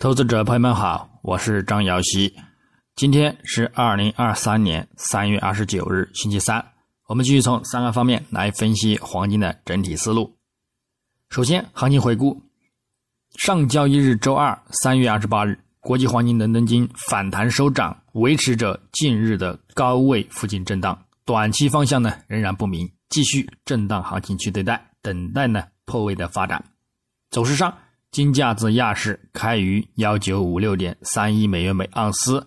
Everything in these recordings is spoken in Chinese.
投资者朋友们好，我是张瑶希。今天是二零二三年三月二十九日，星期三。我们继续从三个方面来分析黄金的整体思路。首先，行情回顾：上交易日周二三月二十八日，国际黄金伦敦金反弹收涨，维持着近日的高位附近震荡，短期方向呢仍然不明，继续震荡行情去对待，等待呢破位的发展。走势上。金价自亚市开于幺九五六点三一美元每盎司，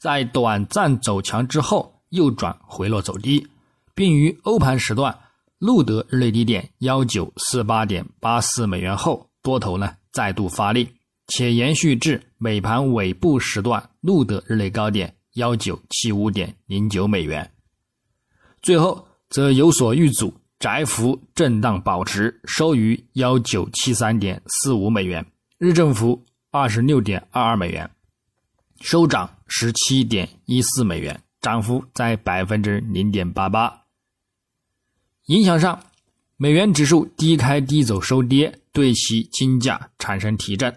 在短暂走强之后，右转回落走低，并于欧盘时段录得日内低点幺九四八点八四美元后，多头呢再度发力，且延续至美盘尾部时段录得日内高点幺九七五点零九美元，最后则有所遇阻。窄幅震荡保持，收于幺九七三点四五美元，日振幅二十六点二二美元，收涨十七点一四美元，涨幅在百分之零点八八。影响上，美元指数低开低走收跌，对其金价产生提振。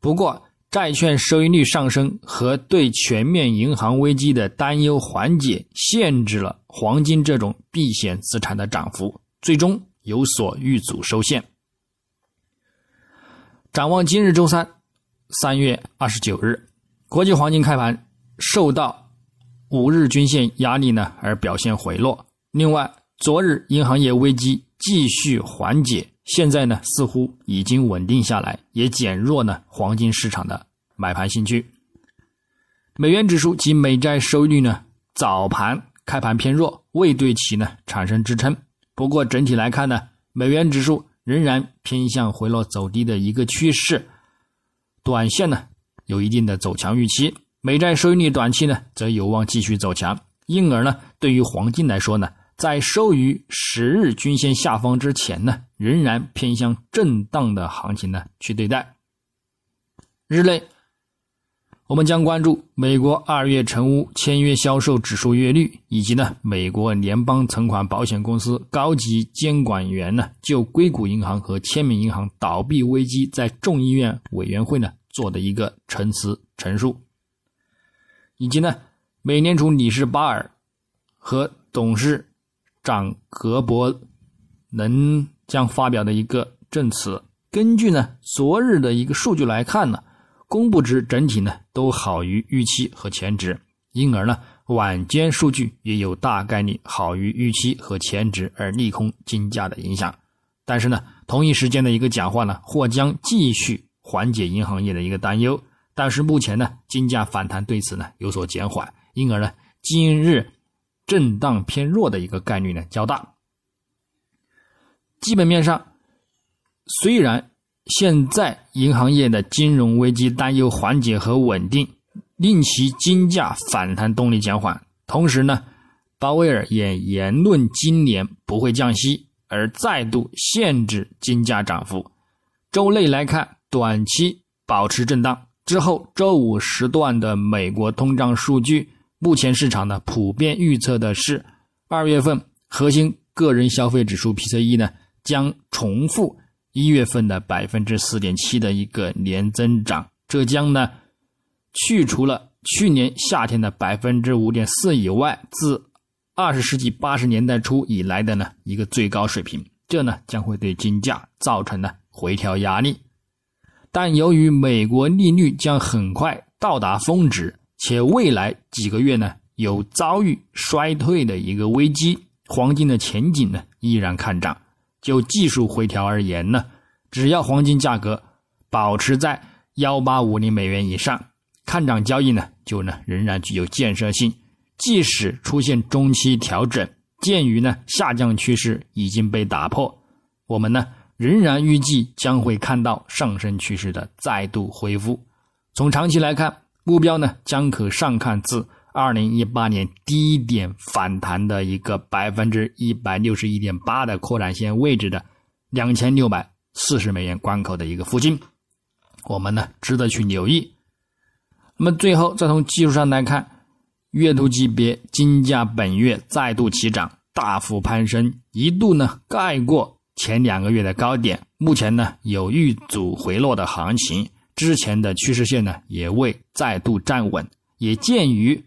不过，债券收益率上升和对全面银行危机的担忧缓解，限制了黄金这种避险资产的涨幅。最终有所遇阻收线。展望今日周三，三月二十九日，国际黄金开盘受到五日均线压力呢而表现回落。另外，昨日银行业危机继续缓解，现在呢似乎已经稳定下来，也减弱呢黄金市场的买盘兴趣。美元指数及美债收益率呢早盘开盘偏弱，未对其呢产生支撑。不过整体来看呢，美元指数仍然偏向回落走低的一个趋势，短线呢有一定的走强预期，美债收益率短期呢则有望继续走强，因而呢对于黄金来说呢，在收于十日均线下方之前呢，仍然偏向震荡的行情呢去对待，日内。我们将关注美国二月成屋签约销售指数月率，以及呢美国联邦存款保险公司高级监管员呢就硅谷银行和签名银行倒闭危机在众议院委员会呢做的一个陈词陈述，以及呢美联储理事巴尔和董事长格伯能将发表的一个证词。根据呢昨日的一个数据来看呢。公布值整体呢都好于预期和前值，因而呢晚间数据也有大概率好于预期和前值而利空金价的影响。但是呢同一时间的一个讲话呢或将继续缓解银行业的一个担忧，但是目前呢金价反弹对此呢有所减缓，因而呢今日震荡偏弱的一个概率呢较大。基本面上虽然。现在银行业的金融危机担忧缓解和稳定，令其金价反弹动力减缓。同时呢，鲍威尔也言论今年不会降息，而再度限制金价涨幅。周内来看，短期保持震荡。之后周五时段的美国通胀数据，目前市场呢普遍预测的是，二月份核心个人消费指数 PCE 呢将重复。一月份的百分之四点七的一个年增长，这将呢去除了去年夏天的百分之五点四以外，自二十世纪八十年代初以来的呢一个最高水平，这呢将会对金价造成呢回调压力。但由于美国利率将很快到达峰值，且未来几个月呢有遭遇衰退的一个危机，黄金的前景呢依然看涨。就技术回调而言呢，只要黄金价格保持在幺八五零美元以上，看涨交易呢就呢仍然具有建设性。即使出现中期调整，鉴于呢下降趋势已经被打破，我们呢仍然预计将会看到上升趋势的再度恢复。从长期来看，目标呢将可上看自。二零一八年低点反弹的一个百分之一百六十一点八的扩展线位置的两千六百四十美元关口的一个附近，我们呢值得去留意。那么最后再从技术上来看，月度级别金价本月再度起涨，大幅攀升，一度呢盖过前两个月的高点，目前呢有遇阻回落的行情。之前的趋势线呢也未再度站稳，也鉴于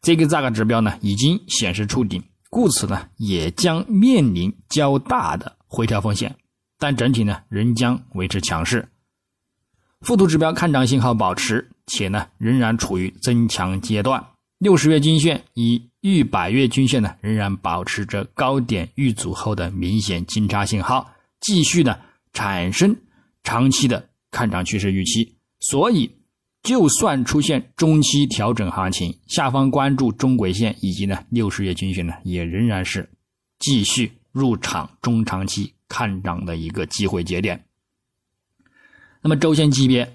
这个价格指标呢已经显示触顶，故此呢也将面临较大的回调风险，但整体呢仍将维持强势。附图指标看涨信号保持，且呢仍然处于增强阶段。六十月均线以逾百月均线呢仍然保持着高点遇阻后的明显金叉信号，继续呢产生长期的看涨趋势预期。所以，就算出现中期调整行情，下方关注中轨线以及呢六十月均线呢，也仍然是继续入场中长期看涨的一个机会节点。那么周线级别。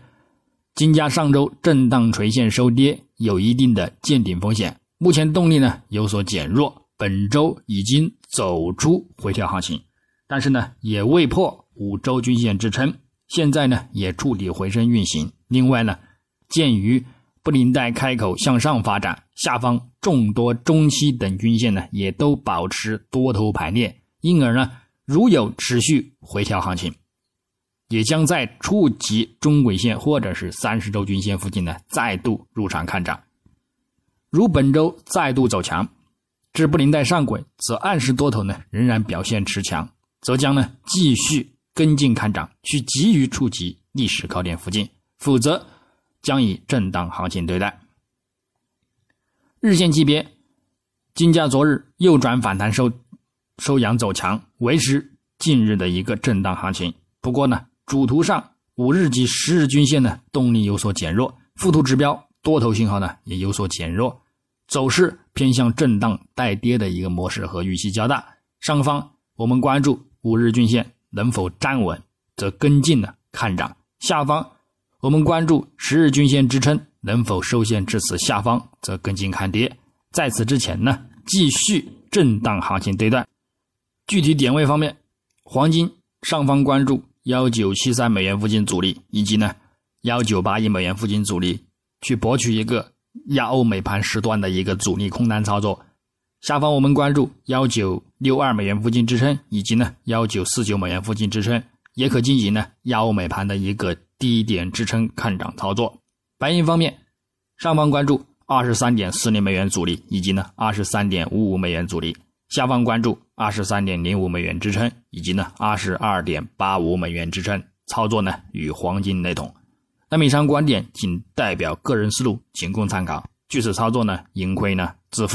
金价上周震荡垂线收跌，有一定的见顶风险。目前动力呢有所减弱，本周已经走出回调行情，但是呢也未破五周均线支撑，现在呢也触底回升运行。另外呢，鉴于布林带开口向上发展，下方众多中期等均线呢也都保持多头排列，因而呢如有持续回调行情。也将在触及中轨线或者是三十周均线附近呢，再度入场看涨。如本周再度走强，至布林带上轨，则暗示多头呢仍然表现持强，则将呢继续跟进看涨，去急于触及历史高点附近，否则将以震荡行情对待。日线级别，金价昨日右转反弹收收阳走强，维持近日的一个震荡行情。不过呢。主图上五日及十日均线呢动力有所减弱，附图指标多头信号呢也有所减弱，走势偏向震荡带跌的一个模式和预期较大。上方我们关注五日均线能否站稳，则跟进呢看涨；下方我们关注十日均线支撑能否受限至此下方，则跟进看跌。在此之前呢，继续震荡行情对待。具体点位方面，黄金上方关注。幺九七三美元附近阻力，以及呢幺九八一美元附近阻力，去博取一个亚欧美盘时段的一个阻力空单操作。下方我们关注幺九六二美元附近支撑，以及呢幺九四九美元附近支撑，也可进行呢亚欧美盘的一个低点支撑看涨操作。白银方面，上方关注二十三点四零美元阻力，以及呢二十三点五五美元阻力。下方关注二十三点零五美元支撑，以及呢二十二点八五美元支撑，操作呢与黄金雷同。那么以上观点仅代表个人思路，仅供参考。据此操作呢，盈亏呢自负。